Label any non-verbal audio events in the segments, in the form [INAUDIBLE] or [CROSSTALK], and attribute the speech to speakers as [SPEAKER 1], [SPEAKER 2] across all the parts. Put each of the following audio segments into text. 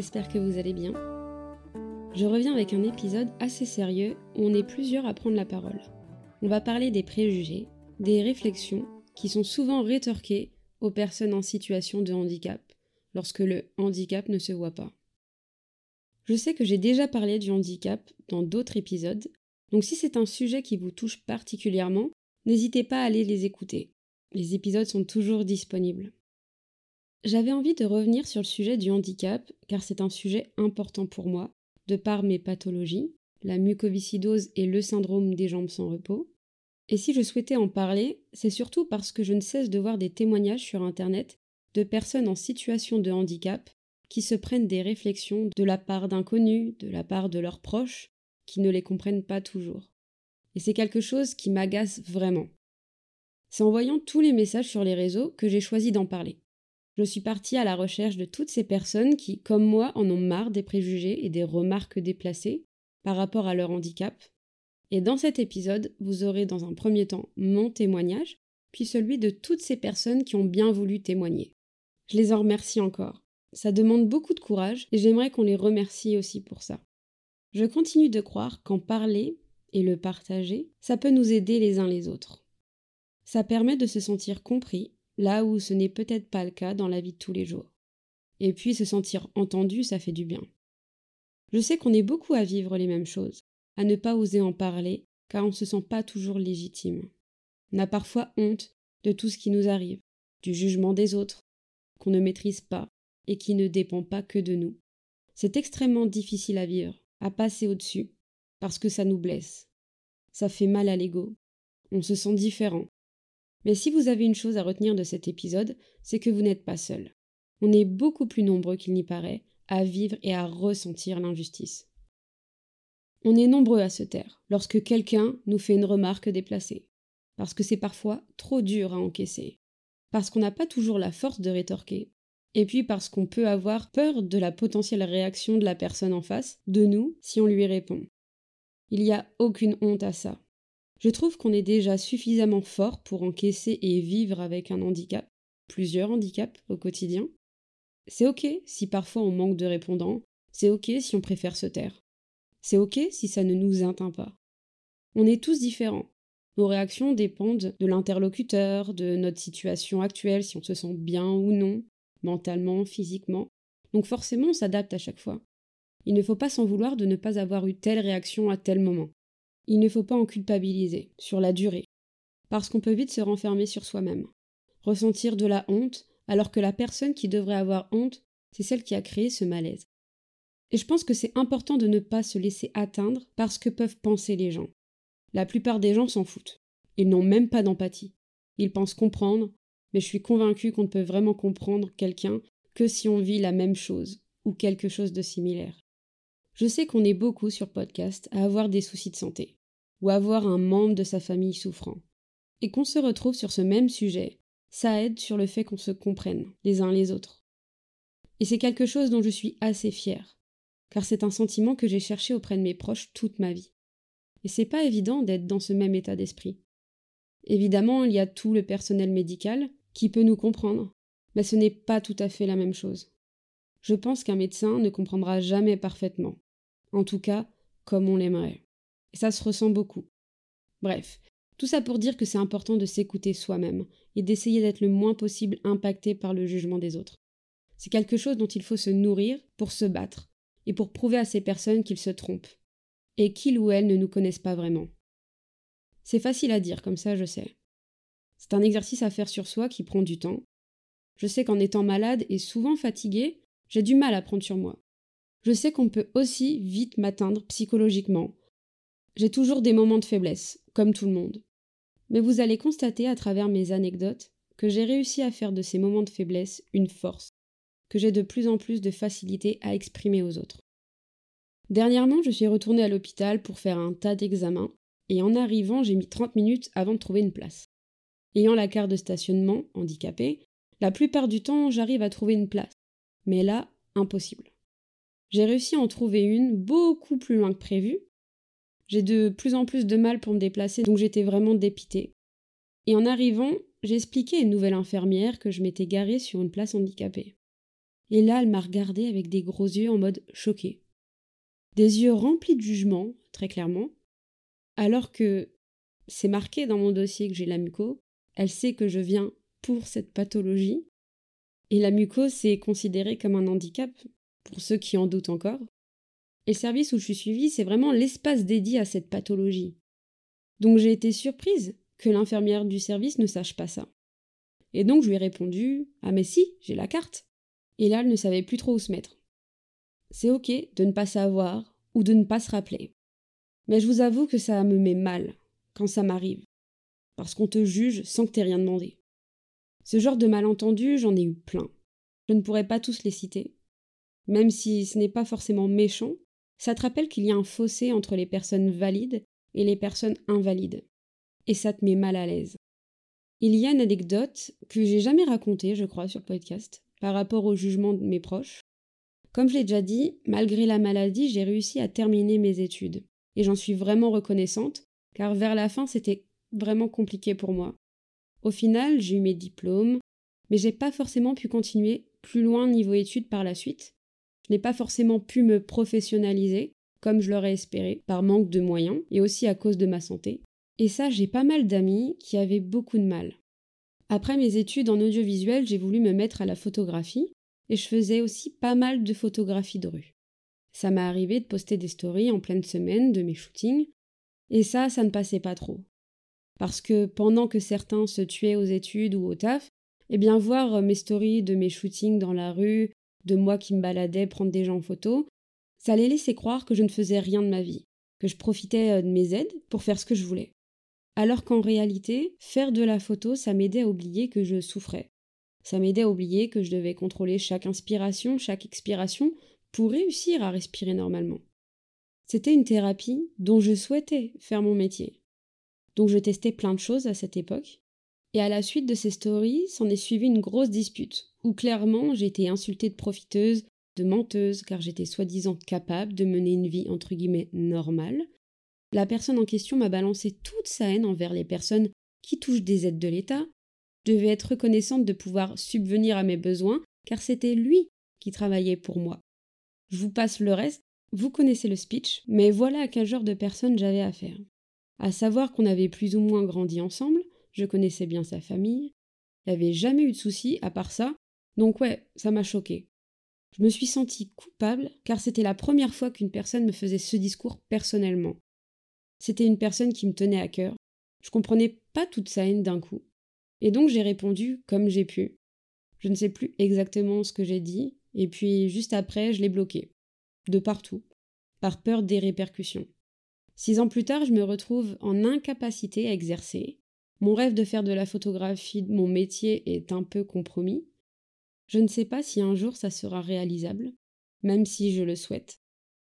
[SPEAKER 1] j'espère que vous allez bien. Je reviens avec un épisode assez sérieux où on est plusieurs à prendre la parole. On va parler des préjugés, des réflexions qui sont souvent rétorquées aux personnes en situation de handicap lorsque le handicap ne se voit pas. Je sais que j'ai déjà parlé du handicap dans d'autres épisodes, donc si c'est un sujet qui vous touche particulièrement, n'hésitez pas à aller les écouter. Les épisodes sont toujours disponibles. J'avais envie de revenir sur le sujet du handicap, car c'est un sujet important pour moi, de par mes pathologies, la mucoviscidose et le syndrome des jambes sans repos. Et si je souhaitais en parler, c'est surtout parce que je ne cesse de voir des témoignages sur Internet de personnes en situation de handicap qui se prennent des réflexions de la part d'inconnus, de la part de leurs proches, qui ne les comprennent pas toujours. Et c'est quelque chose qui m'agace vraiment. C'est en voyant tous les messages sur les réseaux que j'ai choisi d'en parler. Je suis partie à la recherche de toutes ces personnes qui, comme moi, en ont marre des préjugés et des remarques déplacées par rapport à leur handicap. Et dans cet épisode, vous aurez dans un premier temps mon témoignage, puis celui de toutes ces personnes qui ont bien voulu témoigner. Je les en remercie encore. Ça demande beaucoup de courage et j'aimerais qu'on les remercie aussi pour ça. Je continue de croire qu'en parler et le partager, ça peut nous aider les uns les autres. Ça permet de se sentir compris là où ce n'est peut-être pas le cas dans la vie de tous les jours. Et puis se sentir entendu, ça fait du bien. Je sais qu'on est beaucoup à vivre les mêmes choses, à ne pas oser en parler, car on ne se sent pas toujours légitime. On a parfois honte de tout ce qui nous arrive, du jugement des autres, qu'on ne maîtrise pas et qui ne dépend pas que de nous. C'est extrêmement difficile à vivre, à passer au-dessus, parce que ça nous blesse. Ça fait mal à l'ego. On se sent différent, mais si vous avez une chose à retenir de cet épisode, c'est que vous n'êtes pas seul. On est beaucoup plus nombreux qu'il n'y paraît à vivre et à ressentir l'injustice. On est nombreux à se taire lorsque quelqu'un nous fait une remarque déplacée, parce que c'est parfois trop dur à encaisser, parce qu'on n'a pas toujours la force de rétorquer, et puis parce qu'on peut avoir peur de la potentielle réaction de la personne en face, de nous, si on lui répond. Il n'y a aucune honte à ça. Je trouve qu'on est déjà suffisamment fort pour encaisser et vivre avec un handicap, plusieurs handicaps au quotidien. C'est ok si parfois on manque de répondants, c'est ok si on préfère se taire. C'est ok si ça ne nous atteint pas. On est tous différents. Nos réactions dépendent de l'interlocuteur, de notre situation actuelle, si on se sent bien ou non, mentalement, physiquement. Donc forcément, on s'adapte à chaque fois. Il ne faut pas s'en vouloir de ne pas avoir eu telle réaction à tel moment il ne faut pas en culpabiliser, sur la durée, parce qu'on peut vite se renfermer sur soi-même, ressentir de la honte, alors que la personne qui devrait avoir honte, c'est celle qui a créé ce malaise. Et je pense que c'est important de ne pas se laisser atteindre par ce que peuvent penser les gens. La plupart des gens s'en foutent. Ils n'ont même pas d'empathie. Ils pensent comprendre, mais je suis convaincue qu'on ne peut vraiment comprendre quelqu'un que si on vit la même chose ou quelque chose de similaire. Je sais qu'on est beaucoup sur podcast à avoir des soucis de santé, ou à avoir un membre de sa famille souffrant. Et qu'on se retrouve sur ce même sujet, ça aide sur le fait qu'on se comprenne les uns les autres. Et c'est quelque chose dont je suis assez fière, car c'est un sentiment que j'ai cherché auprès de mes proches toute ma vie. Et c'est pas évident d'être dans ce même état d'esprit. Évidemment, il y a tout le personnel médical qui peut nous comprendre, mais ce n'est pas tout à fait la même chose. Je pense qu'un médecin ne comprendra jamais parfaitement, en tout cas, comme on l'aimerait. Et ça se ressent beaucoup. Bref, tout ça pour dire que c'est important de s'écouter soi-même et d'essayer d'être le moins possible impacté par le jugement des autres. C'est quelque chose dont il faut se nourrir pour se battre et pour prouver à ces personnes qu'ils se trompent et qu'ils ou elles ne nous connaissent pas vraiment. C'est facile à dire comme ça, je sais. C'est un exercice à faire sur soi qui prend du temps. Je sais qu'en étant malade et souvent fatigué, j'ai du mal à prendre sur moi. Je sais qu'on peut aussi vite m'atteindre psychologiquement. J'ai toujours des moments de faiblesse, comme tout le monde. Mais vous allez constater à travers mes anecdotes que j'ai réussi à faire de ces moments de faiblesse une force, que j'ai de plus en plus de facilité à exprimer aux autres. Dernièrement, je suis retournée à l'hôpital pour faire un tas d'examens, et en arrivant, j'ai mis 30 minutes avant de trouver une place. Ayant la carte de stationnement handicapée, la plupart du temps, j'arrive à trouver une place. Mais là, impossible. J'ai réussi à en trouver une beaucoup plus loin que prévu. J'ai de plus en plus de mal pour me déplacer, donc j'étais vraiment dépitée. Et en arrivant, j'ai expliqué à une nouvelle infirmière que je m'étais garée sur une place handicapée. Et là, elle m'a regardé avec des gros yeux en mode choqué. Des yeux remplis de jugement, très clairement, alors que c'est marqué dans mon dossier que j'ai la muco, elle sait que je viens pour cette pathologie, et la mucose, c'est considéré comme un handicap, pour ceux qui en doutent encore. Et le service où je suis suivie, c'est vraiment l'espace dédié à cette pathologie. Donc j'ai été surprise que l'infirmière du service ne sache pas ça. Et donc je lui ai répondu Ah, mais si, j'ai la carte. Et là, elle ne savait plus trop où se mettre. C'est ok de ne pas savoir ou de ne pas se rappeler. Mais je vous avoue que ça me met mal quand ça m'arrive. Parce qu'on te juge sans que t'aies rien demandé. Ce genre de malentendus, j'en ai eu plein. Je ne pourrais pas tous les citer. Même si ce n'est pas forcément méchant, ça te rappelle qu'il y a un fossé entre les personnes valides et les personnes invalides. Et ça te met mal à l'aise. Il y a une anecdote que j'ai jamais racontée, je crois, sur le podcast, par rapport au jugement de mes proches. Comme je l'ai déjà dit, malgré la maladie, j'ai réussi à terminer mes études. Et j'en suis vraiment reconnaissante, car vers la fin, c'était vraiment compliqué pour moi. Au final, j'ai eu mes diplômes, mais j'ai pas forcément pu continuer plus loin niveau études par la suite. Je n'ai pas forcément pu me professionnaliser, comme je l'aurais espéré, par manque de moyens, et aussi à cause de ma santé. Et ça, j'ai pas mal d'amis qui avaient beaucoup de mal. Après mes études en audiovisuel, j'ai voulu me mettre à la photographie, et je faisais aussi pas mal de photographies de rue. Ça m'est arrivé de poster des stories en pleine semaine de mes shootings, et ça, ça ne passait pas trop. Parce que pendant que certains se tuaient aux études ou au taf, eh bien voir euh, mes stories de mes shootings dans la rue, de moi qui me baladais prendre des gens en photo, ça les laissait croire que je ne faisais rien de ma vie, que je profitais euh, de mes aides pour faire ce que je voulais. Alors qu'en réalité, faire de la photo, ça m'aidait à oublier que je souffrais. Ça m'aidait à oublier que je devais contrôler chaque inspiration, chaque expiration pour réussir à respirer normalement. C'était une thérapie dont je souhaitais faire mon métier. Donc je testais plein de choses à cette époque. Et à la suite de ces stories, s'en est suivi une grosse dispute, où clairement été insultée de profiteuse, de menteuse, car j'étais soi-disant capable de mener une vie entre guillemets normale. La personne en question m'a balancé toute sa haine envers les personnes qui touchent des aides de l'État. Je devais être reconnaissante de pouvoir subvenir à mes besoins, car c'était lui qui travaillait pour moi. Je vous passe le reste, vous connaissez le speech, mais voilà à quel genre de personne j'avais affaire à savoir qu'on avait plus ou moins grandi ensemble, je connaissais bien sa famille, il n'y avait jamais eu de soucis à part ça, donc ouais, ça m'a choqué. Je me suis sentie coupable car c'était la première fois qu'une personne me faisait ce discours personnellement. C'était une personne qui me tenait à cœur. Je comprenais pas toute sa haine d'un coup. Et donc j'ai répondu comme j'ai pu. Je ne sais plus exactement ce que j'ai dit, et puis juste après je l'ai bloqué. De partout. Par peur des répercussions. Six ans plus tard, je me retrouve en incapacité à exercer. Mon rêve de faire de la photographie mon métier est un peu compromis. Je ne sais pas si un jour ça sera réalisable, même si je le souhaite.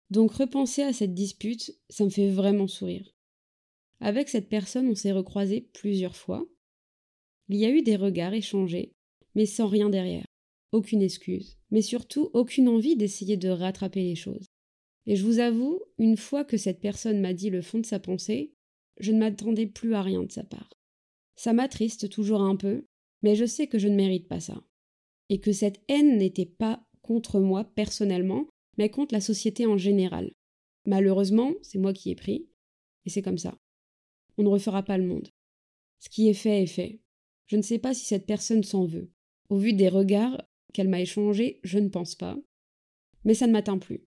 [SPEAKER 1] Donc repenser à cette dispute, ça me fait vraiment sourire. Avec cette personne, on s'est recroisés plusieurs fois. Il y a eu des regards échangés, mais sans rien derrière. Aucune excuse, mais surtout aucune envie d'essayer de rattraper les choses. Et je vous avoue, une fois que cette personne m'a dit le fond de sa pensée, je ne m'attendais plus à rien de sa part. Ça m'attriste toujours un peu, mais je sais que je ne mérite pas ça. Et que cette haine n'était pas contre moi personnellement, mais contre la société en général. Malheureusement, c'est moi qui ai pris, et c'est comme ça. On ne refera pas le monde. Ce qui est fait est fait. Je ne sais pas si cette personne s'en veut. Au vu des regards qu'elle m'a échangés, je ne pense pas. Mais ça ne m'atteint plus.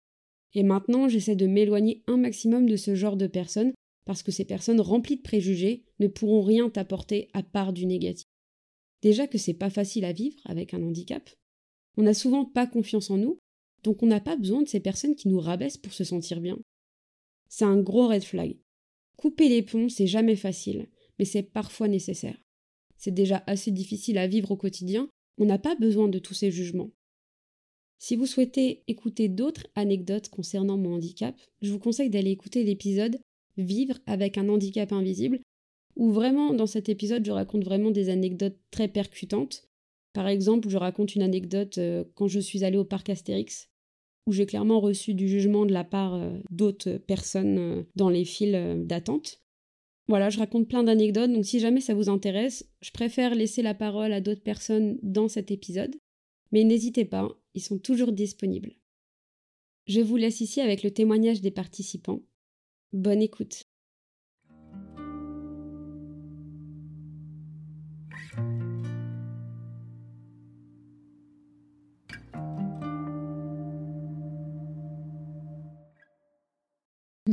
[SPEAKER 1] Et maintenant, j'essaie de m'éloigner un maximum de ce genre de personnes parce que ces personnes remplies de préjugés ne pourront rien t'apporter à part du négatif. Déjà que c'est pas facile à vivre avec un handicap. On n'a souvent pas confiance en nous, donc on n'a pas besoin de ces personnes qui nous rabaissent pour se sentir bien. C'est un gros red flag. Couper les ponts, c'est jamais facile, mais c'est parfois nécessaire. C'est déjà assez difficile à vivre au quotidien, on n'a pas besoin de tous ces jugements. Si vous souhaitez écouter d'autres anecdotes concernant mon handicap, je vous conseille d'aller écouter l'épisode Vivre avec un handicap invisible, où vraiment dans cet épisode je raconte vraiment des anecdotes très percutantes. Par exemple, je raconte une anecdote euh, quand je suis allée au parc Astérix, où j'ai clairement reçu du jugement de la part euh, d'autres personnes euh, dans les files d'attente. Voilà, je raconte plein d'anecdotes, donc si jamais ça vous intéresse, je préfère laisser la parole à d'autres personnes dans cet épisode. Mais n'hésitez pas, ils sont toujours disponibles. Je vous laisse ici avec le témoignage des participants. Bonne écoute.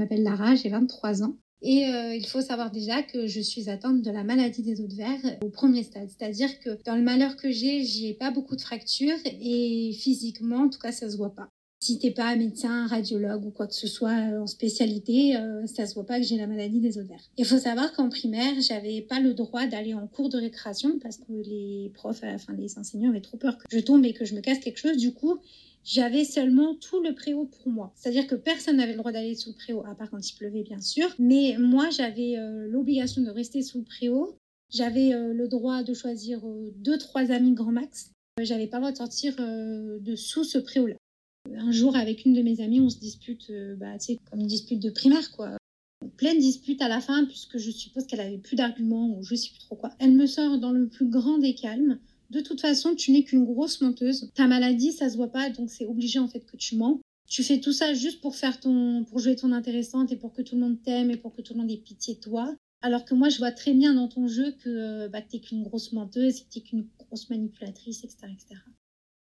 [SPEAKER 2] M'appelle Lara, j'ai 23 ans. Et euh, il faut savoir déjà que je suis atteinte de la maladie des os de verre au premier stade. C'est-à-dire que dans le malheur que j'ai, j'ai pas beaucoup de fractures et physiquement, en tout cas, ça se voit pas. Si t'es pas médecin, radiologue ou quoi que ce soit euh, en spécialité, euh, ça se voit pas que j'ai la maladie des verre. Il faut savoir qu'en primaire, j'avais pas le droit d'aller en cours de récréation parce que les profs, enfin les enseignants avaient trop peur que je tombe et que je me casse quelque chose. Du coup, j'avais seulement tout le préau pour moi. C'est-à-dire que personne n'avait le droit d'aller sous le préau, à part quand il pleuvait, bien sûr. Mais moi, j'avais euh, l'obligation de rester sous le préau. J'avais euh, le droit de choisir euh, deux, trois amis grand max. J'avais pas le droit de sortir de sous ce préau-là. Un jour, avec une de mes amies, on se dispute, bah, comme une dispute de primaire, quoi. Pleine dispute à la fin, puisque je suppose qu'elle avait plus d'arguments ou je sais plus trop quoi. Elle me sort dans le plus grand des calmes de toute façon, tu n'es qu'une grosse menteuse. Ta maladie, ça se voit pas, donc c'est obligé en fait que tu mens. Tu fais tout ça juste pour faire ton, pour jouer ton intéressante et pour que tout le monde t'aime et pour que tout le monde ait pitié de toi. Alors que moi, je vois très bien dans ton jeu que euh, bah, t'es qu'une grosse menteuse, que t'es qu'une grosse manipulatrice, etc., etc.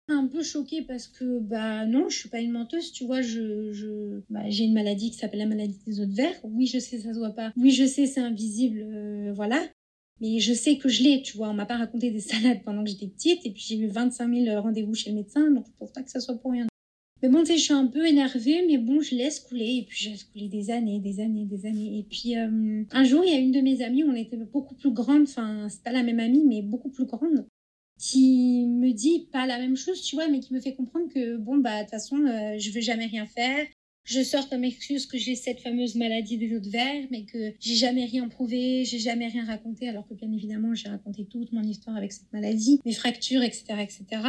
[SPEAKER 2] Un peu choquée parce que bah non, je suis pas une menteuse, tu vois, je, je bah, j'ai une maladie qui s'appelle la maladie des de verre. Oui, je sais, ça se voit pas. Oui, je sais, c'est invisible, euh, voilà. Mais je sais que je l'ai, tu vois. On m'a pas raconté des [LAUGHS] salades pendant que j'étais petite. Et puis j'ai eu 25 000 rendez-vous chez le médecin. Donc je pense pas que ça soit pour rien. Mais bon, tu sais, je suis un peu énervée. Mais bon, je laisse couler. Et puis je laisse couler des années, des années, des années. Et puis euh, un jour, il y a une de mes amies. On était beaucoup plus grande. Enfin, c'est pas la même amie, mais beaucoup plus grande qui me dit pas la même chose, tu vois, mais qui me fait comprendre que bon bah de toute façon euh, je veux jamais rien faire, je sors comme excuse que j'ai cette fameuse maladie des os de verre, mais que j'ai jamais rien prouvé, j'ai jamais rien raconté, alors que bien évidemment j'ai raconté toute mon histoire avec cette maladie, mes fractures, etc., etc.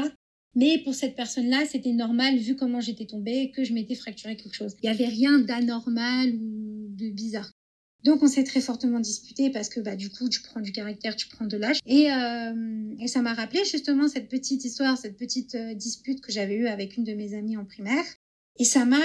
[SPEAKER 2] Mais pour cette personne-là, c'était normal vu comment j'étais tombée que je m'étais fracturé quelque chose. Il n'y avait rien d'anormal ou de bizarre. Donc on s'est très fortement disputé parce que bah du coup tu prends du caractère, tu prends de l'âge et, euh, et ça m'a rappelé justement cette petite histoire, cette petite euh, dispute que j'avais eue avec une de mes amies en primaire et ça m'a,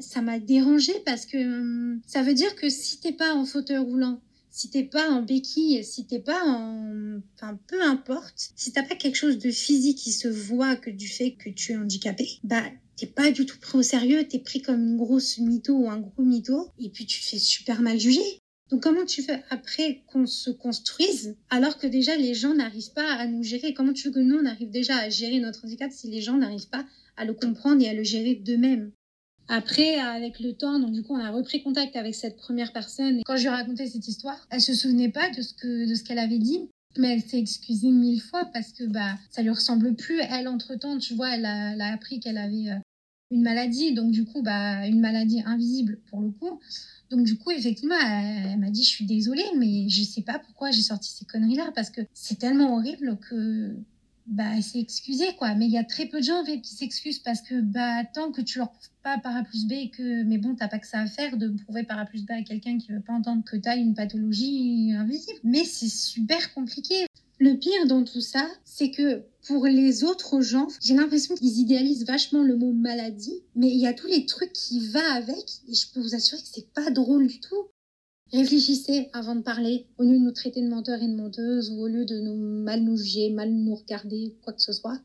[SPEAKER 2] ça m'a dérangé parce que hum, ça veut dire que si t'es pas en fauteuil roulant, si t'es pas en béquille, si t'es pas en, enfin, peu importe, si t'as pas quelque chose de physique qui se voit que du fait que tu es handicapé, bah, t'es pas du tout pris au sérieux, t'es pris comme une grosse mytho ou un gros mytho, et puis tu te fais super mal juger. Donc comment tu fais après qu'on se construise alors que déjà les gens n'arrivent pas à nous gérer? Comment tu veux que nous on arrive déjà à gérer notre handicap si les gens n'arrivent pas à le comprendre et à le gérer d'eux-mêmes après, avec le temps, donc du coup, on a repris contact avec cette première personne. Quand je lui ai raconté cette histoire, elle se souvenait pas de ce que de ce qu'elle avait dit, mais elle s'est excusée mille fois parce que bah ça lui ressemble plus. Elle, entre temps, tu vois, elle a, appris qu'elle avait euh, une maladie, donc du coup, bah une maladie invisible pour le coup. Donc du coup, effectivement, elle, elle m'a dit, je suis désolée, mais je sais pas pourquoi j'ai sorti ces conneries-là parce que c'est tellement horrible que bah c'est excusé quoi. Mais il y a très peu de gens en fait qui s'excusent parce que bah tant que tu leur prouves pas par A plus B que mais bon t'as pas que ça à faire de prouver par A plus B à quelqu'un qui veut pas entendre que t'as une pathologie invisible. Mais c'est super compliqué. Le pire dans tout ça c'est que pour les autres gens j'ai l'impression qu'ils idéalisent vachement le mot maladie mais il y a tous les trucs qui va avec et je peux vous assurer que c'est pas drôle du tout Réfléchissez avant de parler, au lieu de nous traiter de menteurs et de menteuses, ou au lieu de nous mal nous juger, mal nous regarder, quoi que ce soit.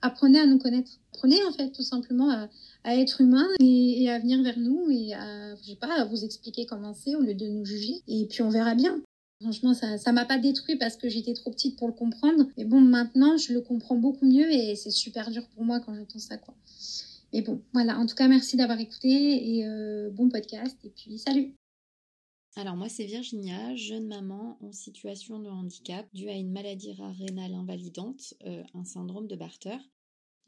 [SPEAKER 2] Apprenez à nous connaître. Apprenez en fait tout simplement à, être humain et, à venir vers nous et à, je pas, à vous expliquer comment c'est au lieu de nous juger. Et puis on verra bien. Franchement, ça, ça m'a pas détruit parce que j'étais trop petite pour le comprendre. Mais bon, maintenant, je le comprends beaucoup mieux et c'est super dur pour moi quand j'entends ça, quoi. Mais bon, voilà. En tout cas, merci d'avoir écouté et euh, bon podcast. Et puis, salut!
[SPEAKER 3] Alors moi c'est Virginia, jeune maman en situation de handicap due à une maladie rare rénale invalidante, euh, un syndrome de Barter.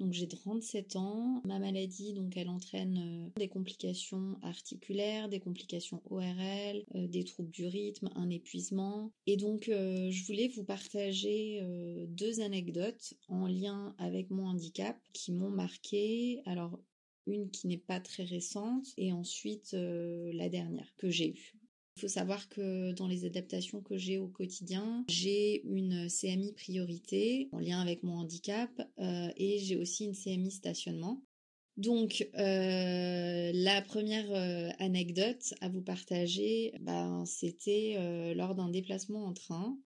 [SPEAKER 3] Donc j'ai 37 ans, ma maladie donc elle entraîne euh, des complications articulaires, des complications ORL, euh, des troubles du rythme, un épuisement et donc je voulais vous partager deux anecdotes en lien avec mon handicap qui m'ont marqué. Alors une qui n'est pas très récente et ensuite la dernière que j'ai eue. Il faut savoir que dans les adaptations que j'ai au quotidien, j'ai une CMI priorité en lien avec mon handicap euh, et j'ai aussi une CMI stationnement. Donc, euh, la première euh, anecdote à vous partager, ben, c'était lors d'un déplacement en train.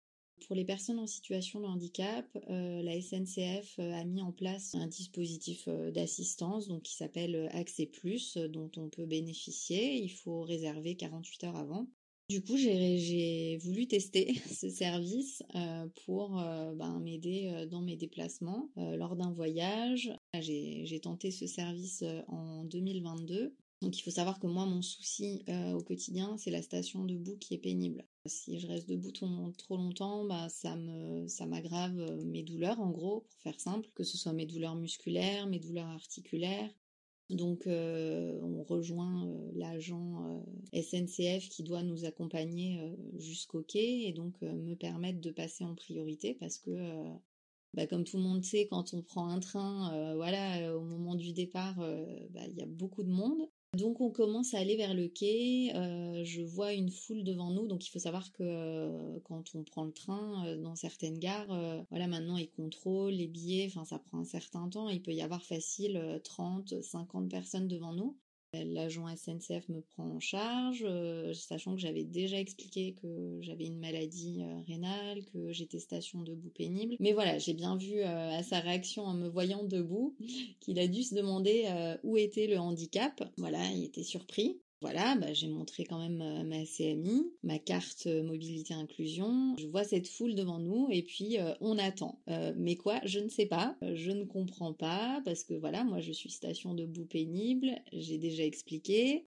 [SPEAKER 3] Pour les personnes en situation de handicap, la SNCF a mis en place un dispositif d'assistance qui s'appelle Accès Plus, dont on peut bénéficier. Il faut réserver 48 heures avant. Du coup, j'ai voulu tester [LAUGHS] ce service euh, pour euh, ben, m'aider euh, dans mes déplacements lors d'un voyage. J'ai tenté ce service en 2022. Donc il faut savoir que moi, mon souci au quotidien, c'est la station debout qui est pénible. Si je reste debout trop longtemps, bah, ça m'aggrave mes douleurs, en gros, pour faire simple, que ce soit mes douleurs musculaires, mes douleurs articulaires, donc euh, on rejoint euh, l'agent euh, SNCF qui doit nous accompagner jusqu'au quai et donc me permettre de passer en priorité parce que bah, comme tout le monde sait, quand on prend un train, voilà, au moment du départ, bah, il y a beaucoup de monde. Donc on commence à aller vers le quai, euh, je vois une foule devant nous, donc il faut savoir que euh, quand on prend le train euh, dans certaines gares, voilà maintenant ils contrôlent les billets, enfin ça prend un certain temps, il peut y avoir facile 30, 50 personnes devant nous. L'agent SNCF me prend en charge, euh, sachant que j'avais déjà expliqué que j'avais une maladie euh, rénale, que j'étais station debout pénible. Mais voilà, j'ai bien vu euh, à sa réaction en me voyant debout qu'il a dû se demander où était le handicap. Voilà, il était surpris. Voilà, bah, j'ai montré quand même euh, ma CMI, ma carte euh, mobilité inclusion. Je vois cette foule devant nous et puis euh, on attend. mais quoi Je ne sais pas. je ne comprends pas parce que voilà, moi je suis station debout pénible. J'ai déjà expliqué.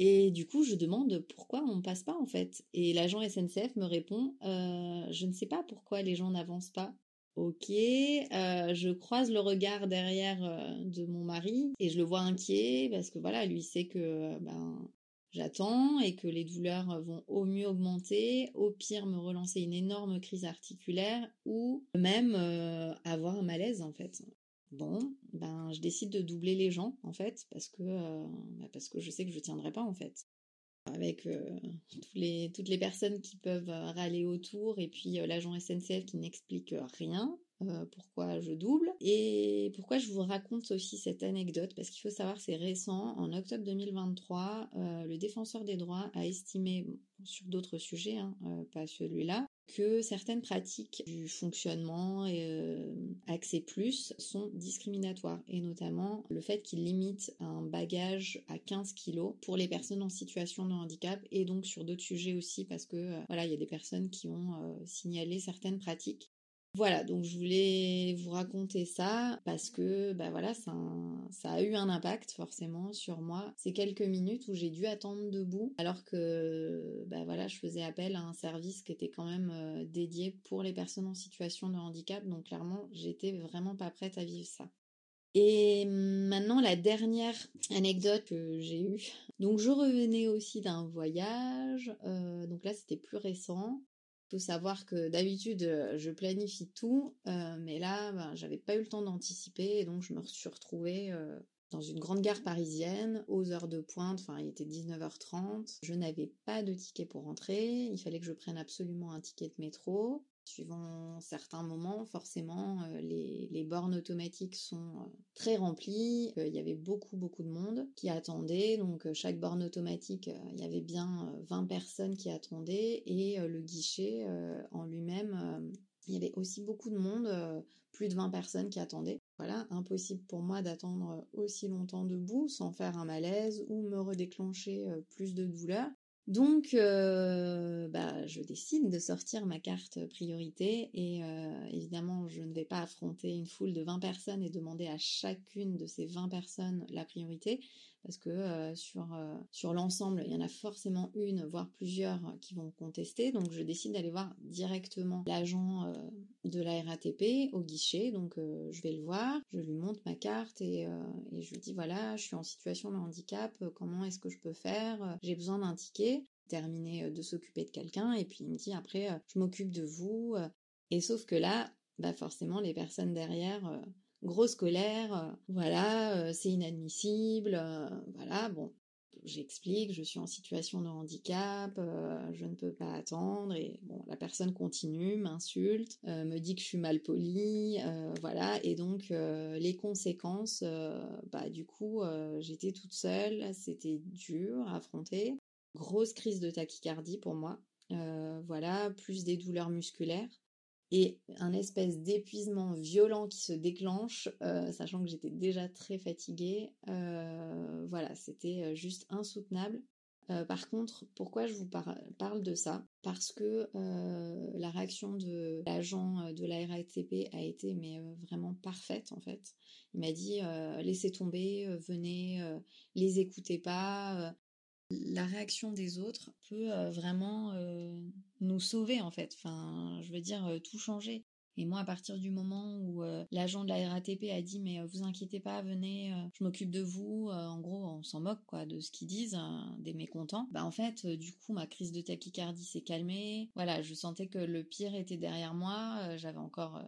[SPEAKER 3] Et du coup, je demande pourquoi on ne passe pas en fait. Et l'agent SNCF me répond je ne sais pas pourquoi les gens n'avancent pas. Ok, je croise le regard derrière de mon mari et je le vois inquiet parce que voilà, lui sait que ben j'attends et que les douleurs vont au mieux augmenter, au pire me relancer une énorme crise articulaire ou même avoir un malaise en fait. Bon, ben je décide de doubler les gens en fait parce que ben, parce que je sais que je tiendrai pas en fait avec les, toutes les personnes qui peuvent râler autour et puis l'agent SNCF qui n'explique rien. pourquoi je double et pourquoi je vous raconte aussi cette anecdote? Parce qu'il faut savoir c'est récent en octobre 2023 le défenseur des droits a estimé sur d'autres sujets hein, pas celui-là que certaines pratiques du fonctionnement et euh, Accès Plus sont discriminatoires et notamment le fait qu'ils limitent un bagage à 15 kilos pour les personnes en situation de handicap et donc sur d'autres sujets aussi parce que euh, voilà il y a des personnes qui ont euh, signalé certaines pratiques voilà, donc je voulais vous raconter ça parce que bah ça a eu un impact forcément sur moi. Ces quelques minutes où j'ai dû attendre debout alors que bah voilà, je faisais appel à un service qui était quand même euh, dédié pour les personnes en situation de handicap. Donc clairement, j'étais vraiment pas prête à vivre ça. Et maintenant, la dernière anecdote que j'ai eue. Donc, je revenais aussi d'un voyage. Euh, donc là, c'était plus récent faut savoir que d'habitude, euh, je planifie tout, euh, mais là, ben, j'avais pas eu le temps d'anticiper, et donc je me suis retrouvée euh, dans une grande gare parisienne, aux heures de pointe, enfin il était 19h30, je n'avais pas de ticket pour rentrer, il fallait que je prenne absolument un ticket de métro, Suivant certains moments, forcément, euh, les, bornes automatiques sont euh, très remplies. Euh, il y avait beaucoup, beaucoup de monde qui attendait. Donc, chaque borne automatique, il y avait bien 20 personnes qui attendaient. Et le guichet en lui-même, il y avait aussi beaucoup de monde, plus de 20 personnes qui attendaient. Voilà, impossible pour moi d'attendre aussi longtemps debout sans faire un malaise ou me redéclencher plus de douleur. Donc, euh, bah, je décide de sortir ma carte priorité et euh, évidemment, je ne vais pas affronter une foule de 20 personnes et demander à chacune de ces 20 personnes la priorité parce que euh, sur, euh, sur l'ensemble, il y en a forcément une, voire plusieurs qui vont contester. Donc je décide d'aller voir directement l'agent euh, de la RATP au guichet. Donc je vais le voir, je lui montre ma carte et, et je lui dis voilà, je suis en situation de handicap, comment est-ce que je peux faire J'ai besoin d'un ticket terminer de s'occuper de quelqu'un et puis il me dit après je m'occupe de vous et sauf que là bah forcément les personnes derrière grosse colère, euh, voilà, euh, c'est inadmissible, euh, voilà, bon. j'explique, je suis en situation de handicap, je ne peux pas attendre, et bon, la personne continue, m'insulte, me dit que je suis mal polie, voilà, et donc les conséquences, bah du coup, j'étais toute seule, c'était dur à affronter, grosse crise de tachycardie pour moi, voilà, plus des douleurs musculaires et un espèce d'épuisement violent qui se déclenche, euh, sachant que j'étais déjà très fatiguée. Euh, voilà, c'était euh, juste insoutenable. par contre, pourquoi je vous parle de ça? Parce que la réaction de l'agent de la RATP a été mais vraiment parfaite en fait. Il m'a dit laissez tomber, venez, les écoutez pas, la réaction des autres peut vraiment nous sauver en fait. Enfin, je veux dire tout changer. Et moi, à partir du moment où l'agent de la RATP a dit mais vous inquiétez pas, venez, je m'occupe de vous. en gros, on s'en moque quoi de ce qu'ils disent, hein, des mécontents. Bah en fait, du coup, ma crise de tachycardie s'est calmée. Voilà, je sentais que le pire était derrière moi. J'avais encore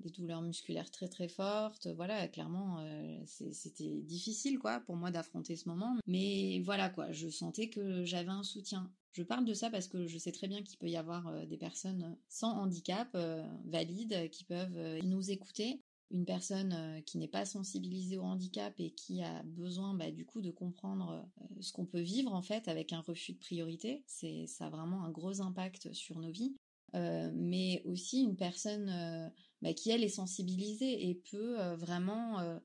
[SPEAKER 3] des douleurs musculaires très très fortes. Voilà, clairement, euh, c'était difficile quoi pour moi d'affronter ce moment. Mais voilà quoi, je sentais que j'avais un soutien. Je parle de ça parce que je sais très bien qu'il peut y avoir euh, des personnes sans handicap, euh, valides, qui peuvent nous écouter. Une personne qui n'est pas sensibilisée au handicap et qui a besoin bah, du coup de comprendre ce qu'on peut vivre en fait avec un refus de priorité, c'est ça a vraiment un gros impact sur nos vies. mais aussi une personne bah, qui elle est sensibilisée et peut euh, vraiment euh,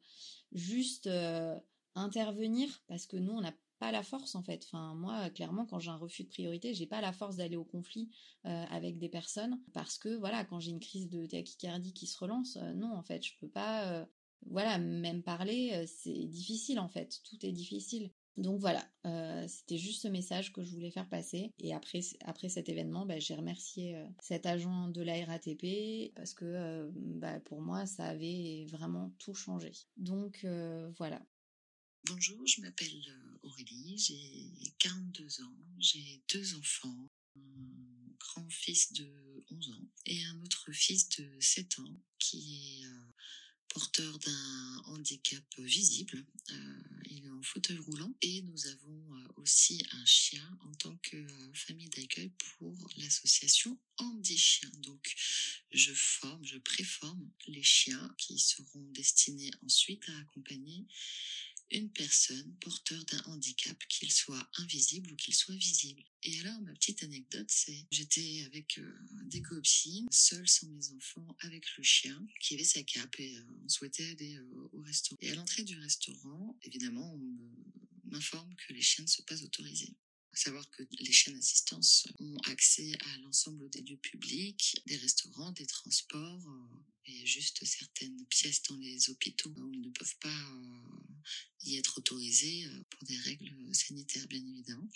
[SPEAKER 3] juste euh, intervenir parce que nous on n'a pas la force en fait. Enfin moi clairement quand j'ai un refus de priorité, j'ai pas la force d'aller au conflit avec des personnes parce que voilà quand j'ai une crise de tachycardie qui se relance, non en fait je peux pas voilà même parler c'est difficile en fait tout est difficile. Donc voilà, euh, c'était juste ce message que je voulais faire passer. Et après, après cet événement, bah, j'ai remercié euh, cet agent de la RATP parce que euh, bah, pour moi, ça avait vraiment tout changé. Donc voilà.
[SPEAKER 4] Bonjour, je m'appelle Aurélie, j'ai 42 ans, j'ai deux enfants, un grand-fils de 11 ans et un autre fils de 7 ans qui est porteur d'un handicap visible. Euh, il est en fauteuil roulant et nous avons euh, aussi un chien en tant que euh, famille d'accueil pour l'association Handi Chien. Donc, je forme, je préforme les chiens qui seront destinés ensuite à accompagner une personne porteur d'un handicap, qu'il soit invisible ou qu'il soit visible. Et alors, ma petite anecdote, c'est j'étais avec euh, des copines, seule sans mes enfants, avec le chien qui avait sa cape et euh, on souhaitait aller euh, au restaurant. Et à l'entrée du restaurant, évidemment, on m'informe que les chiens ne sont pas autorisés. À savoir que les chiens d'assistance ont accès à l'ensemble des lieux publics, des restaurants, des transports, et juste certaines pièces dans les hôpitaux où ils ne peuvent pas y être autorisés pour des règles sanitaires, bien évidemment.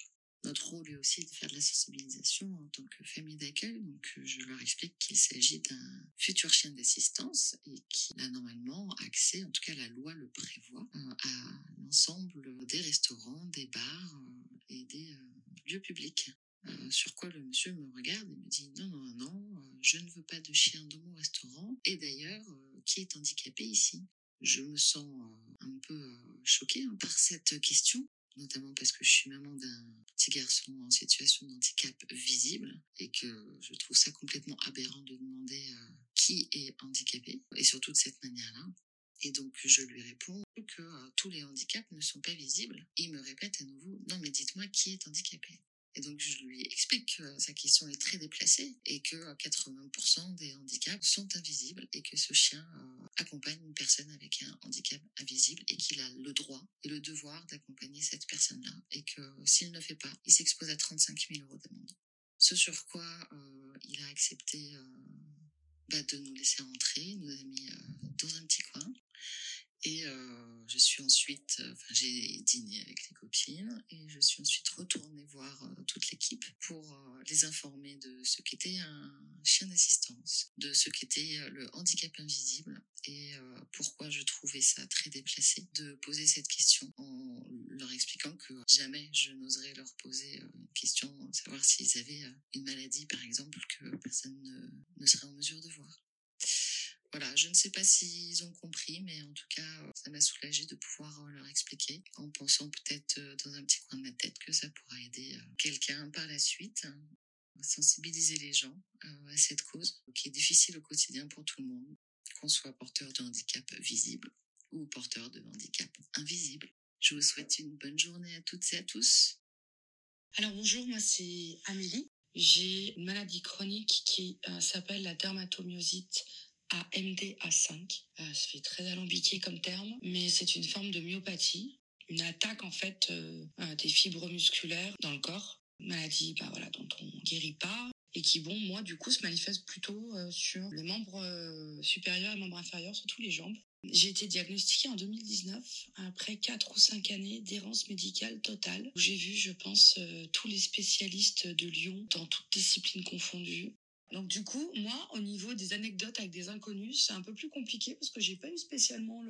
[SPEAKER 4] Notre rôle est aussi de faire de la sensibilisation en tant que famille d'accueil. Donc, je leur explique qu'il s'agit d'un futur chien d'assistance et qu'il a normalement accès, en tout cas la loi le prévoit, à l'ensemble des restaurants, des bars et des lieux publics. Euh, sur quoi le monsieur me regarde et me dit non, non, non, euh, je ne veux pas de chien dans mon restaurant. Et d'ailleurs, euh, qui est handicapé ici Je me sens un peu choquée hein, par cette question, notamment parce que je suis maman d'un petit garçon en situation de handicap visible et que je trouve ça complètement aberrant de demander qui est handicapé et surtout de cette manière-là. Et donc je lui réponds que tous les handicaps ne sont pas visibles. Il me répète à nouveau, non mais dites-moi qui est handicapé. Et donc, je lui explique que sa question est très déplacée et que 80% des handicaps sont invisibles et que ce chien euh, accompagne une personne avec un handicap invisible et qu'il a le droit et le devoir d'accompagner cette personne-là et que s'il ne fait pas, il s'expose à 35 000 euros d'amende. Ce sur quoi euh, il a accepté euh, bah, de nous laisser rentrer, il nous a mis dans un petit coin et euh, je suis ensuite, euh, j'ai dîné avec les copines et je suis ensuite retournée voir euh, toute l'équipe pour les informer de ce qu'était un chien d'assistance, de ce qu'était le handicap invisible et pourquoi je trouvais ça très déplacé de poser cette question en leur expliquant que jamais je n'oserais leur poser une question, savoir s'ils avaient une maladie par exemple que personne ne, ne serait en mesure de voir. Voilà, je ne sais pas s'ils ont compris, mais en tout cas, ça m'a soulagé de pouvoir leur expliquer, en pensant peut-être dans un petit coin de ma tête que ça pourrait aider quelqu'un par la suite sensibiliser les gens à cette cause qui est difficile au quotidien pour tout le monde, qu'on soit porteur de handicap visible ou porteur de handicap invisible. Je vous souhaite une bonne journée à toutes et à tous.
[SPEAKER 5] Alors bonjour, moi c'est Amélie. J'ai une maladie chronique qui euh, s'appelle la dermatomyosite AMDA5. Euh, ça fait très alambiqué comme terme, mais c'est une forme de myopathie, une attaque en fait euh, des fibres musculaires dans le corps maladie bah voilà, dont on guérit pas et qui, bon, moi, du coup, se manifeste plutôt euh, sur les membres supérieurs et membres inférieurs, surtout les jambes. J'ai été diagnostiquée en 2019 après 4 ou 5 années d'errance médicale totale. où J'ai vu, je pense, tous les spécialistes de Lyon dans toutes disciplines confondues. Donc du coup, moi, au niveau des anecdotes avec des inconnus, c'est un peu plus compliqué parce que j'ai pas eu spécialement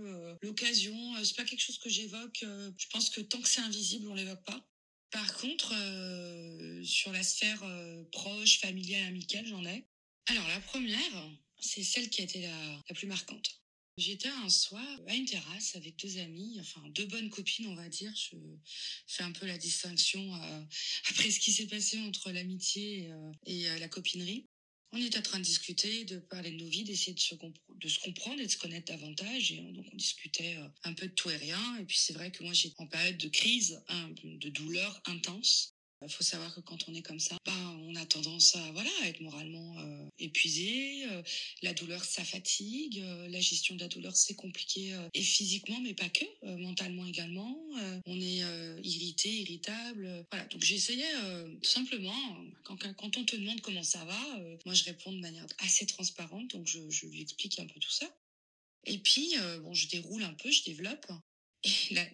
[SPEAKER 5] l'occasion. C'est pas quelque chose que j'évoque. Je pense que tant que c'est invisible, on l'évoque pas. Par contre, euh, sur la sphère euh, proche, familiale, amicale, j'en ai. Alors la première, c'est celle qui a été la, plus marquante. J'étais un soir à une terrasse avec deux amies, enfin deux bonnes copines, on va dire. Je fais un peu la distinction euh, [LAUGHS] après ce qui s'est passé entre l'amitié et la copinerie. On était en train de discuter, de parler de nos vies, d'essayer de se, comprendre et de se connaître davantage. Et donc, on discutait euh, un peu de tout et rien. Et puis, c'est vrai que moi, j'étais en période de crise, hein, de douleur intense. Il faut savoir que quand on est comme ça, bah, on a tendance à voilà être moralement euh, épuisé. Euh, la douleur, ça fatigue. Euh, la gestion de la douleur, c'est compliqué et physiquement, mais pas que, mentalement également. on est irrité, irritable. Voilà. Donc j'essayais tout simplement quand, quand on te demande comment ça va, moi je réponds de manière assez transparente, donc je, je lui explique un peu tout ça. Et puis, bon, je déroule un peu, je développe.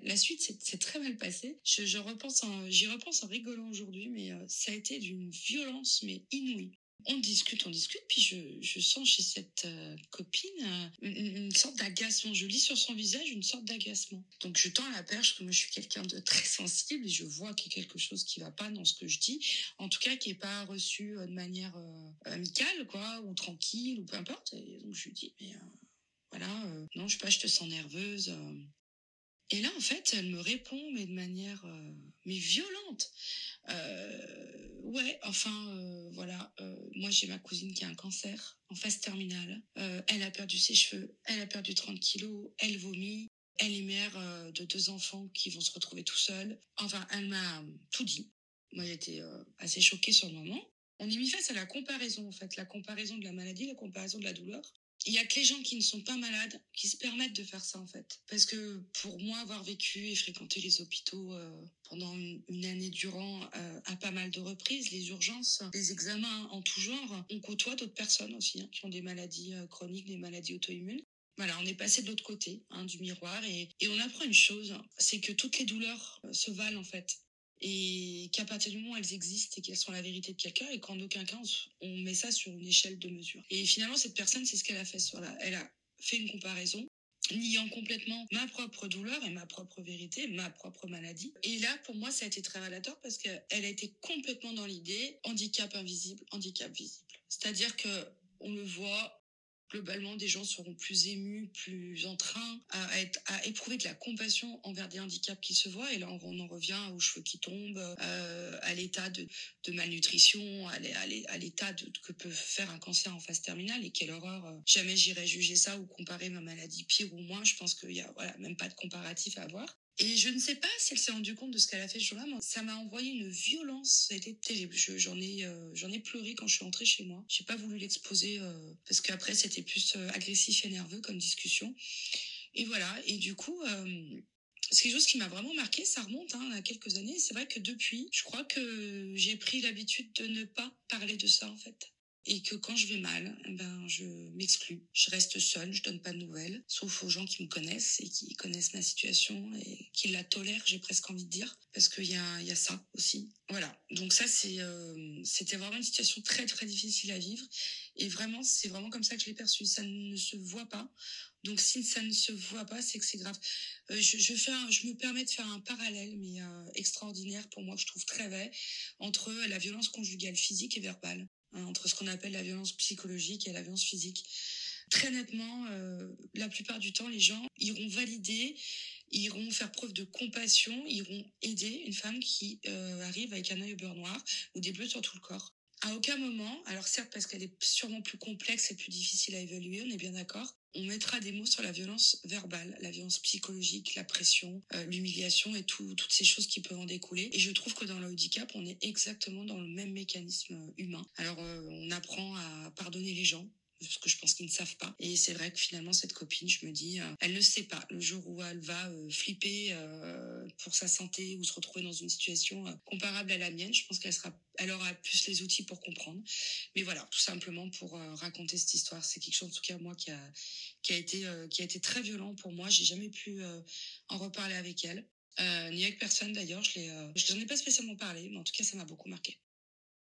[SPEAKER 5] La, suite, c'est très mal passé. Je, repense, j'y repense en rigolant aujourd'hui, mais euh, ça a été d'une violence mais inouïe. On discute, on discute, puis je, sens chez cette euh, copine euh, une, sorte d'agacement. Je lis sur son visage une sorte d'agacement. Donc je tends la perche, moi je suis quelqu'un de très sensible et je vois qu'il y a quelque chose qui va pas dans ce que je dis. En tout cas, qui est pas reçu de manière amicale, quoi, ou tranquille, ou peu importe. Et donc je lui dis, mais voilà, non, je sais pas, je te sens nerveuse. Et là, en fait, elle me répond, mais de manière euh, mais violente. Euh, ouais, enfin, euh, voilà, moi j'ai ma cousine qui a un cancer en phase terminale. elle a perdu ses cheveux, elle a perdu 30 kilos, elle vomit. Elle est mère de deux enfants qui vont se retrouver tout seuls. Enfin, elle m'a tout dit. Moi, j'étais assez choquée sur le moment. On est mis face à la comparaison, en fait, la comparaison de la maladie, la comparaison de la douleur il y a que les gens qui ne sont pas malades qui se permettent de faire ça en fait. Parce que pour moi, avoir vécu et fréquenté les hôpitaux euh, pendant une, année durant euh, à pas mal de reprises, les urgences, les examens en tout genre, on côtoie d'autres personnes aussi hein, qui ont des maladies euh, chroniques, des maladies auto-immunes. Voilà, on est passé de l'autre côté hein, du miroir et, et on apprend une chose, c'est que toutes les douleurs se valent en fait et qu'à partir du moment où elles existent et qu'elles sont la vérité de quelqu'un et qu'en aucun cas on met ça sur une échelle de mesure. Et finalement cette personne c'est ce qu'elle a fait ce soir-là. Elle a fait une comparaison niant complètement ma propre douleur et ma propre vérité, ma propre maladie. Et là, pour moi, ça a été très révélateur parce qu'elle a été complètement dans l'idée handicap invisible, handicap visible. C'est-à-dire que on le voit globalement, des gens seront plus émus, plus en train à, être, à éprouver de la compassion envers des handicaps qui se voient. Et là, on, en revient aux cheveux qui tombent, euh, à l'état de, malnutrition, à l'état que peut faire un cancer en phase terminale. Et quelle horreur. Euh, jamais j'irai juger ça ou comparer ma maladie pire ou moins. Je pense qu'il y a voilà, même pas de comparatif à avoir. Et je ne sais pas si elle s'est rendue compte de ce qu'elle a fait ce jour-là, ça m'a envoyé une violence. Ça a été terrible. J'en ai, euh, j'en ai pleuré quand je suis rentrée chez moi. J'ai pas voulu l'exposer euh, parce qu'après c'était plus euh, agressif et nerveux comme discussion. Et voilà. Et du coup, c'est quelque chose qui m'a vraiment marqué. Ça remonte hein, à quelques années. C'est vrai que depuis, je crois que j'ai pris l'habitude de ne pas parler de ça en fait et que quand je vais mal, eh ben je m'exclus. Je reste seule, je donne pas de nouvelles, sauf aux gens qui me connaissent et qui connaissent ma situation et qui la tolèrent, j'ai presque envie de dire, parce qu'il y a, y a ça aussi. Voilà. Donc ça, euh, c'était vraiment une situation très très difficile à vivre et vraiment, c'est vraiment comme ça que je l'ai perçu. Ça ne se voit pas. Donc si ça ne se voit pas, c'est que c'est grave. Euh, je, je, fais je me permets de faire un parallèle, mais euh, extraordinaire pour moi, que je trouve très vrai, entre la violence conjugale physique et verbale. Hein, entre ce qu'on appelle la violence psychologique et la violence physique. Très nettement, la plupart du temps, les gens iront valider, iront faire preuve de compassion, iront aider une femme qui arrive avec un œil au beurre noir ou des bleus sur tout le corps. À aucun moment, alors certes parce qu'elle est sûrement plus complexe et plus difficile à évaluer, on est bien d'accord, on mettra des mots sur la violence verbale, la violence psychologique, la pression, euh, l'humiliation et toutes ces choses qui peuvent en découler. Et je trouve que dans le handicap, on est exactement dans le même mécanisme humain. Alors euh, on apprend à pardonner les gens, parce que je pense qu'ils ne savent pas. Et c'est vrai que finalement, cette copine, je me dis, euh, elle ne sait pas. Le jour où elle va euh, flipper euh, pour sa santé ou se retrouver dans une situation comparable à la mienne, je pense qu'elle sera, elle aura plus les outils pour comprendre. Mais voilà, tout simplement pour raconter cette histoire, c'est quelque chose en tout cas moi qui a qui a été qui a été très violent pour moi. J'ai jamais pu en reparler avec elle, ni avec personne d'ailleurs. Je n'en ai pas spécialement parlé, mais en tout cas, ça m'a beaucoup marqué.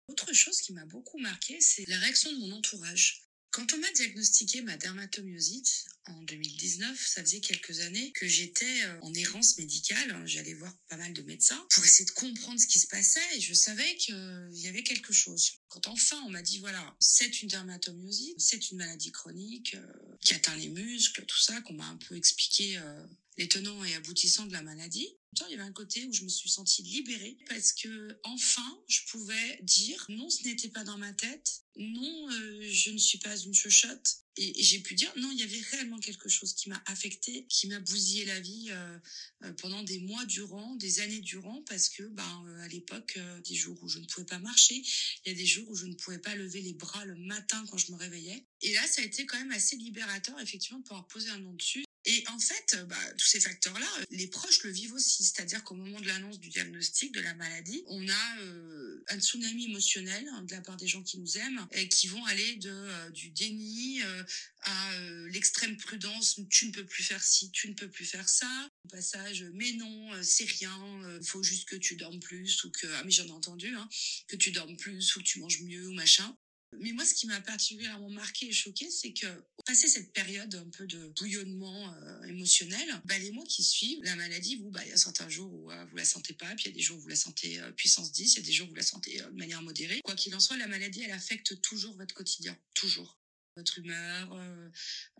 [SPEAKER 5] Autre chose qui m'a beaucoup marqué, c'est la réaction de mon entourage. Quand on m'a diagnostiqué ma dermatomyosite en 2019, ça faisait quelques années que j'étais euh, en errance médicale. J'allais voir pas mal de médecins pour essayer de comprendre ce qui se passait et je savais qu'il y avait quelque chose. Quand enfin on m'a dit voilà, c'est une dermatomyosite, c'est une maladie chronique euh, qui atteint les muscles, tout ça, qu'on m'a un peu expliqué euh, les tenants et aboutissants de la maladie. Il y avait un côté où je me suis sentie libérée parce que enfin je pouvais dire non, ce n'était pas dans ma tête, non, euh, je ne suis pas une chochotte. Et, j'ai pu dire non, il y avait réellement quelque chose qui m'a affectée, qui m'a bousillé la vie euh, euh, pendant des mois durant, des années durant, parce que ben à l'époque, des jours où je ne pouvais pas marcher, il y a des jours où je ne pouvais pas lever les bras le matin quand je me réveillais. Et là, ça a été quand même assez libérateur effectivement de pouvoir poser un nom dessus et en fait, bah, tous ces facteurs-là, les proches le vivent aussi. C'est-à-dire qu'au moment de l'annonce du diagnostic de la maladie, on a euh, un tsunami émotionnel hein, de la part des gens qui nous aiment et qui vont aller de euh, du déni euh, à l'extrême prudence. Tu ne peux plus faire ci, tu ne peux plus faire ça. Au passage, mais non, c'est rien. Il faut juste que tu dormes plus ou que ah mais j'en ai entendu hein, que tu dormes plus ou que tu manges mieux ou machin. Mais moi, ce qui m'a particulièrement marqué et choqué, c'est que passé cette période un peu de bouillonnement euh, émotionnel, bah, les mois qui suivent, la maladie, vous, bah, il y a certains jours où euh, vous la sentez pas, puis il y a des jours où vous la sentez euh, puissance 10, il y a des jours où vous la sentez de manière modérée. Quoi qu'il en soit, la maladie, elle affecte toujours votre quotidien, toujours. Votre humeur,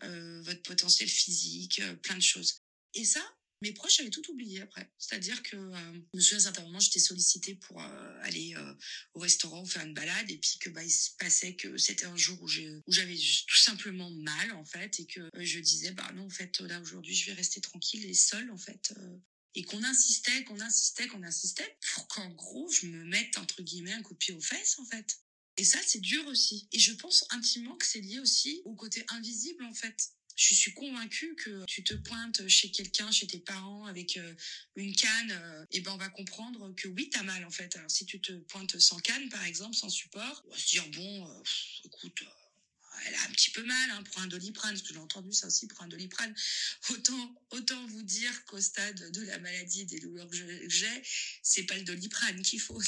[SPEAKER 5] votre potentiel physique, plein de choses. Et ça, mes proches avaient tout oublié après. C'est-à-dire que euh, je me souviens à un certain moment, j'étais sollicitée pour euh, aller euh, au restaurant faire une balade et puis que bah il se passait que c'était un jour où j'ai où j'avais tout simplement mal en fait et que je disais bah non en fait là aujourd'hui je vais rester tranquille et seule en fait et qu'on insistait, qu'on insistait, qu'on insistait pour qu'en gros je me mette entre guillemets un coup de pied aux fesses en fait. Et ça c'est dur aussi. Et je pense intimement que c'est lié aussi au côté invisible en fait je suis convaincue que tu te pointes chez quelqu'un, chez tes parents avec euh, une canne, et euh, eh ben on va comprendre que oui, t'as mal en fait. Alors si tu te pointes sans canne, par exemple, sans support, on va se dire bon, euh, écoute, elle a un petit peu mal, hein, prends un doliprane, parce que j'ai entendu ça aussi, prends un doliprane. Autant, autant vous dire qu'au stade de la maladie des douleurs que j'ai, c'est pas le doliprane qu'il faut,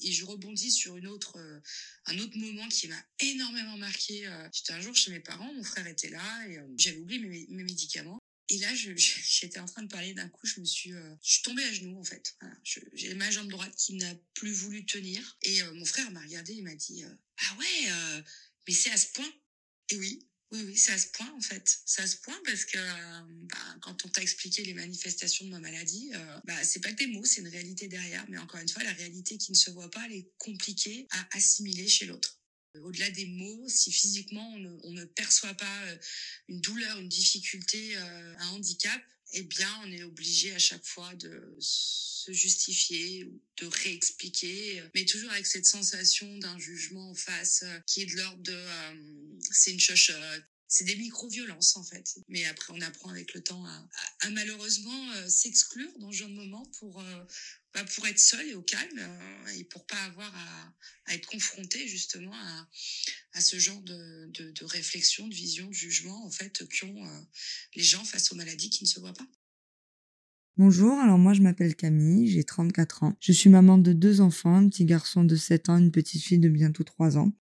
[SPEAKER 5] et je rebondis sur une autre, euh, un autre moment qui m'a énormément marqué. Euh, j'étais un jour chez mes parents, mon frère était là et euh, j'avais oublié mes, médicaments. Et là, [LAUGHS] j'étais en train de parler d'un coup, je me suis, je suis tombée à genoux en fait. J'ai ma jambe droite qui n'a plus voulu tenir. Et mon frère m'a regardé, il m'a dit, ah ouais, mais c'est à ce point? Et oui, oui, oui, c'est à ce point en fait. C'est à ce point parce que euh, bah, quand on t'a expliqué les manifestations de ma maladie, euh, bah, c'est pas des mots, c'est une réalité derrière. Mais encore une fois, la réalité qui ne se voit pas, elle est compliquée à assimiler chez l'autre. Au-delà des mots, si physiquement on ne, perçoit pas euh, une douleur, une difficulté, un handicap, eh bien, on est obligé à chaque fois de se justifier ou de réexpliquer, mais toujours avec cette sensation d'un jugement en face euh, qui est de l'ordre de euh, c'est une chochotte, c'est des micro-violences en fait. Mais après, on apprend avec le temps à, malheureusement euh, s'exclure dans ce genre de moment pour, bah, pour être seul et au calme euh, et pour pas avoir à, être confronté justement à, ce genre de, de, de, réflexion, de vision, de jugement en fait qu'ont euh, les gens face aux maladies qui ne se voient pas.
[SPEAKER 6] Bonjour, alors moi je m'appelle Camille, j'ai 34 ans. Je suis maman de deux enfants, un petit garçon de 7 ans, une petite fille de bientôt 3 ans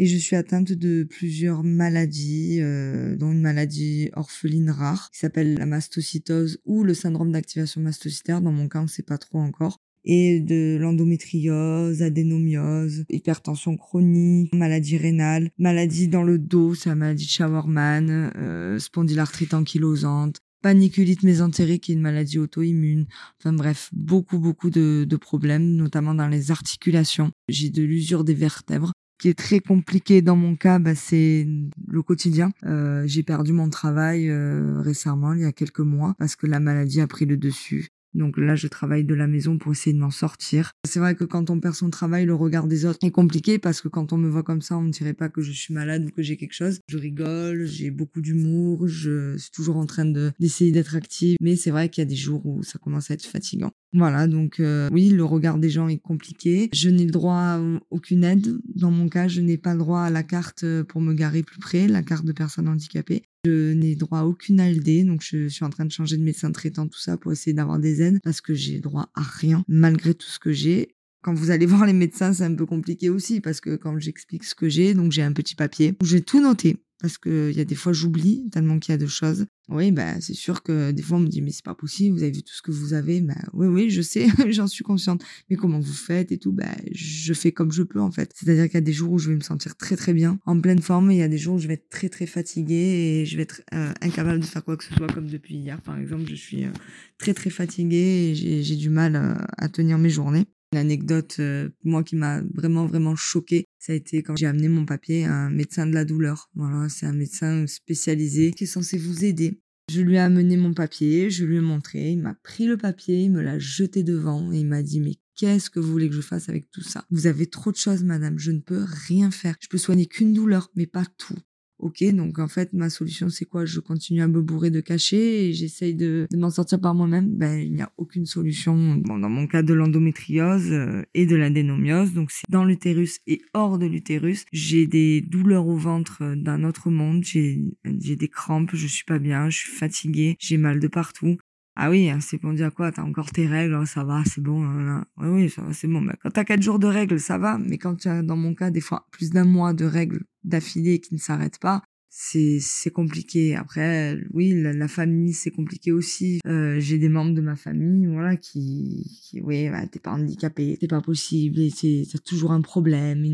[SPEAKER 6] et je suis atteinte de plusieurs maladies, euh, dont une maladie orpheline rare qui s'appelle la mastocytose ou le syndrome d'activation mastocytaire. Dans mon cas, on ne sait pas trop encore. et de l'endométriose, adénomiose, hypertension chronique, maladie rénale, maladie dans le dos, c'est la maladie de Schauermann, euh, spondylarthrite ankylosante, paniculite mésentérique qui est une maladie auto-immune. Enfin bref, beaucoup beaucoup de, de problèmes, notamment dans les articulations. J'ai de l'usure des vertèbres qui est très compliqué dans mon cas, bah, c'est le quotidien. Euh, j'ai perdu mon travail euh, récemment, il y a quelques mois, parce que la maladie a pris le dessus. Donc là, je travaille de la maison pour essayer de m'en sortir. C'est vrai que quand on perd son travail, le regard des autres est compliqué parce que quand on me voit comme ça, on ne dirait pas que je suis malade ou que j'ai quelque chose. Je rigole, j'ai beaucoup d'humour, je suis toujours en train de d'essayer d'être active. Mais c'est vrai qu'il y a des jours où ça commence à être fatigant. Voilà, donc euh, oui, le regard des gens est compliqué. Je n'ai le droit à aucune aide. Dans mon cas, je n'ai pas le droit à la carte pour me garer plus près, la carte de personne handicapée. Je n'ai droit à aucune ALD, donc je suis en train de changer de médecin traitant, tout ça, pour essayer d'avoir des aides, parce que j'ai droit à rien, malgré tout ce que j'ai. Quand vous allez [LAUGHS] voir les médecins, c'est un peu compliqué aussi, parce que quand j'explique ce que j'ai, donc j'ai un petit papier où j'ai tout noté parce qu'il y a des fois j'oublie tellement qu'il y a de choses. Oui, bah, c'est sûr que des fois on me dit mais c'est pas possible, vous avez vu tout ce que vous avez. Bah, oui, oui, je sais, [LAUGHS] j'en suis consciente. Mais comment vous faites et tout, bah, je fais comme je peux en fait. C'est-à-dire qu'il y a des jours où je vais me sentir très très bien, en pleine forme, et il y a des jours où je vais être très très fatiguée et je vais être euh, incapable de faire quoi que ce soit comme depuis hier par exemple. Je suis euh, très très fatiguée et j'ai du mal euh, à tenir mes journées. Une anecdote, euh, moi, qui m'a vraiment, vraiment choquée, ça a été quand j'ai amené mon papier à un médecin de la douleur. Voilà, c'est un médecin spécialisé qui est censé vous aider. Je lui ai amené mon papier, je lui ai montré, il m'a pris le papier, il me l'a jeté devant et il m'a dit mais qu'est-ce que vous voulez que je fasse avec tout ça? Vous avez trop de choses, madame, je ne peux rien faire. Je peux soigner qu'une douleur, mais pas tout. Ok, donc en fait, ma solution, c'est quoi? Je continue à me bourrer de cachets et j'essaye de, m'en sortir par moi-même. Ben, il n'y a aucune solution. Bon, dans mon cas de l'endométriose euh, et de l'adénomiose, donc c'est dans l'utérus et hors de l'utérus. J'ai des douleurs au ventre euh, d'un autre monde. J'ai des crampes, je suis pas bien, je suis fatiguée, j'ai mal de partout. Ah oui, hein, c'est pour dire quoi? T'as encore tes règles, hein, ça va, c'est bon. Hein, oui, oui, ça va, c'est bon. Ben, quand t'as quatre jours de règles, ça va. Mais quand tu as, dans mon cas, des fois plus d'un mois de règles d'affilée qui ne s'arrêtent pas, c'est c'est compliqué. Après, oui, la, famille c'est compliqué aussi. Euh, j'ai des membres de ma famille, voilà, qui, qui oui, bah, t'es pas handicapé, c'est pas possible, et t'as toujours un problème.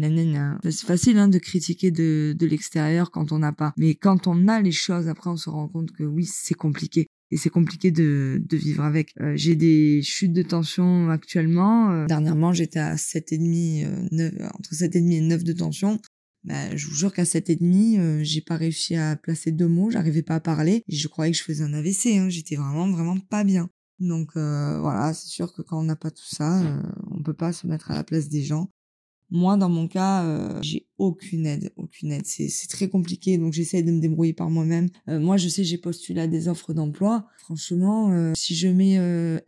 [SPEAKER 6] C'est facile hein, de critiquer de de l'extérieur quand on n'a pas, mais quand on a les choses, après on se rend compte que oui, c'est compliqué et c'est compliqué de, de vivre avec. Euh, j'ai des chutes de tension actuellement. Euh, dernièrement, j'étais à 7,5, euh, 9, entre 7,5 et 9 de tension. Bah, je vous jure qu'à 7,5, euh, j'ai pas réussi à placer deux mots, j'arrivais pas à parler. Je croyais que je faisais un AVC, hein, j'étais vraiment, vraiment pas bien. Donc euh, voilà, c'est sûr que quand on n'a pas tout ça, euh, on peut pas se mettre à la place des gens. Moi, dans mon cas, euh, j'ai aucune aide, aucune aide. C'est, très compliqué, donc j'essaie de me débrouiller par moi-même. Euh, moi, je sais, j'ai postulé à des offres d'emploi. Franchement, euh, si je mets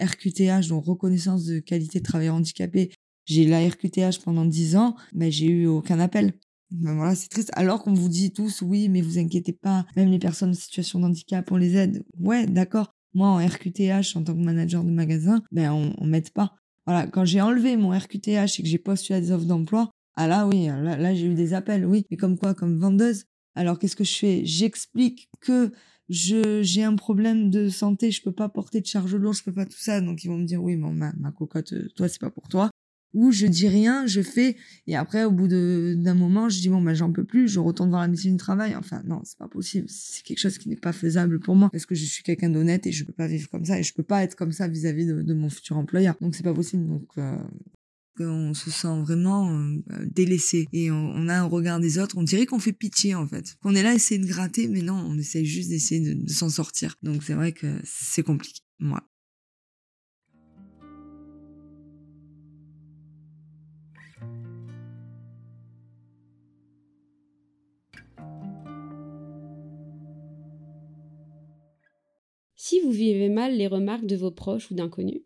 [SPEAKER 6] RQTH, donc reconnaissance de qualité de travailleur handicapé, j'ai la RQTH pendant 10 ans, mais j'ai eu aucun appel. Ben voilà, c'est triste. Alors qu'on vous dit tous, oui, mais vous inquiétez pas, même les personnes en situation de handicap, on les aide. Ouais, d'accord. Moi, en RQTH, en tant que manager de magasin, ben on, on m'aide pas. Voilà, quand j'ai enlevé mon RQTH et que j'ai postulé à des offres d'emploi, ah là oui, là, là j'ai eu des appels, oui. Mais comme quoi, comme vendeuse. Alors qu'est-ce que je fais? J'explique que je j'ai un problème de santé, je peux pas porter de charge lourde, je peux pas tout ça. Donc ils vont me dire oui, bon, ma, ma cocotte, euh, toi c'est pas pour toi. Ou je dis rien, je fais, et après au bout d'un moment, je dis bon ben j'en peux plus, je retourne voir la médecine du travail. Enfin non, c'est pas possible, c'est quelque chose qui n'est pas faisable pour moi parce que je suis quelqu'un d'honnête et je peux pas vivre comme ça et je peux pas être comme ça vis-à-vis de, mon futur employeur. Donc c'est pas possible. Donc euh, on se sent vraiment euh, délaissé et on, a un regard des autres. On dirait qu'on fait pitié en fait, qu'on est là à essayer de gratter, mais non, on essaye juste d'essayer de, de s'en sortir. Donc c'est vrai que c'est compliqué. Moi.
[SPEAKER 1] Si vous vivez mal les remarques de vos proches ou d'inconnus,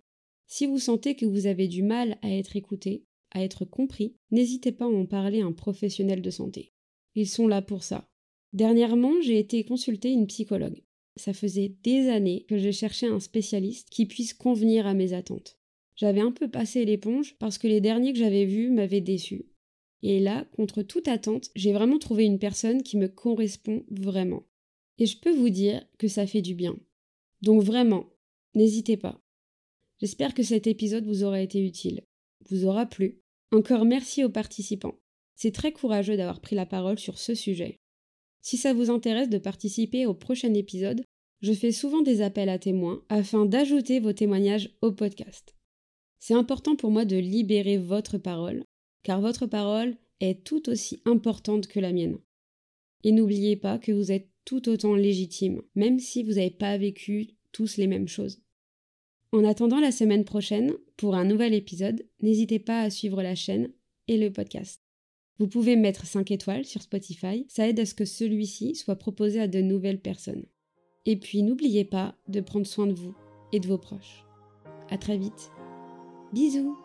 [SPEAKER 1] si vous sentez que vous avez du mal à être écouté, à être compris, n'hésitez pas à en parler à un professionnel de santé. Ils sont là pour ça. Dernièrement, j'ai été consulter une psychologue. Ça faisait des années que je cherchais un spécialiste qui puisse convenir à mes attentes. J'avais un peu passé l'éponge parce que les derniers que j'avais vus m'avaient déçu. Et là, contre toute attente, j'ai vraiment trouvé une personne qui me correspond vraiment. Et je peux vous dire que ça fait du bien. Donc vraiment, n'hésitez pas. J'espère que cet épisode vous aura été utile, vous aura plu. Encore merci aux participants. C'est très courageux d'avoir pris la parole sur ce sujet. Si ça vous intéresse de participer au prochain épisode, je fais souvent des appels à témoins afin d'ajouter vos témoignages au podcast. C'est important pour moi de libérer votre parole, car votre parole est tout aussi importante que la mienne. Et n'oubliez pas que vous êtes tout autant légitime, même si vous n'avez pas vécu tous les mêmes choses. En attendant la semaine prochaine, pour un nouvel épisode, n'hésitez pas à suivre la chaîne et le podcast. Vous pouvez mettre 5 étoiles sur Spotify, ça aide à ce que celui-ci soit proposé à de nouvelles personnes. Et puis n'oubliez pas de prendre soin de vous et de vos proches. À très vite. Bisous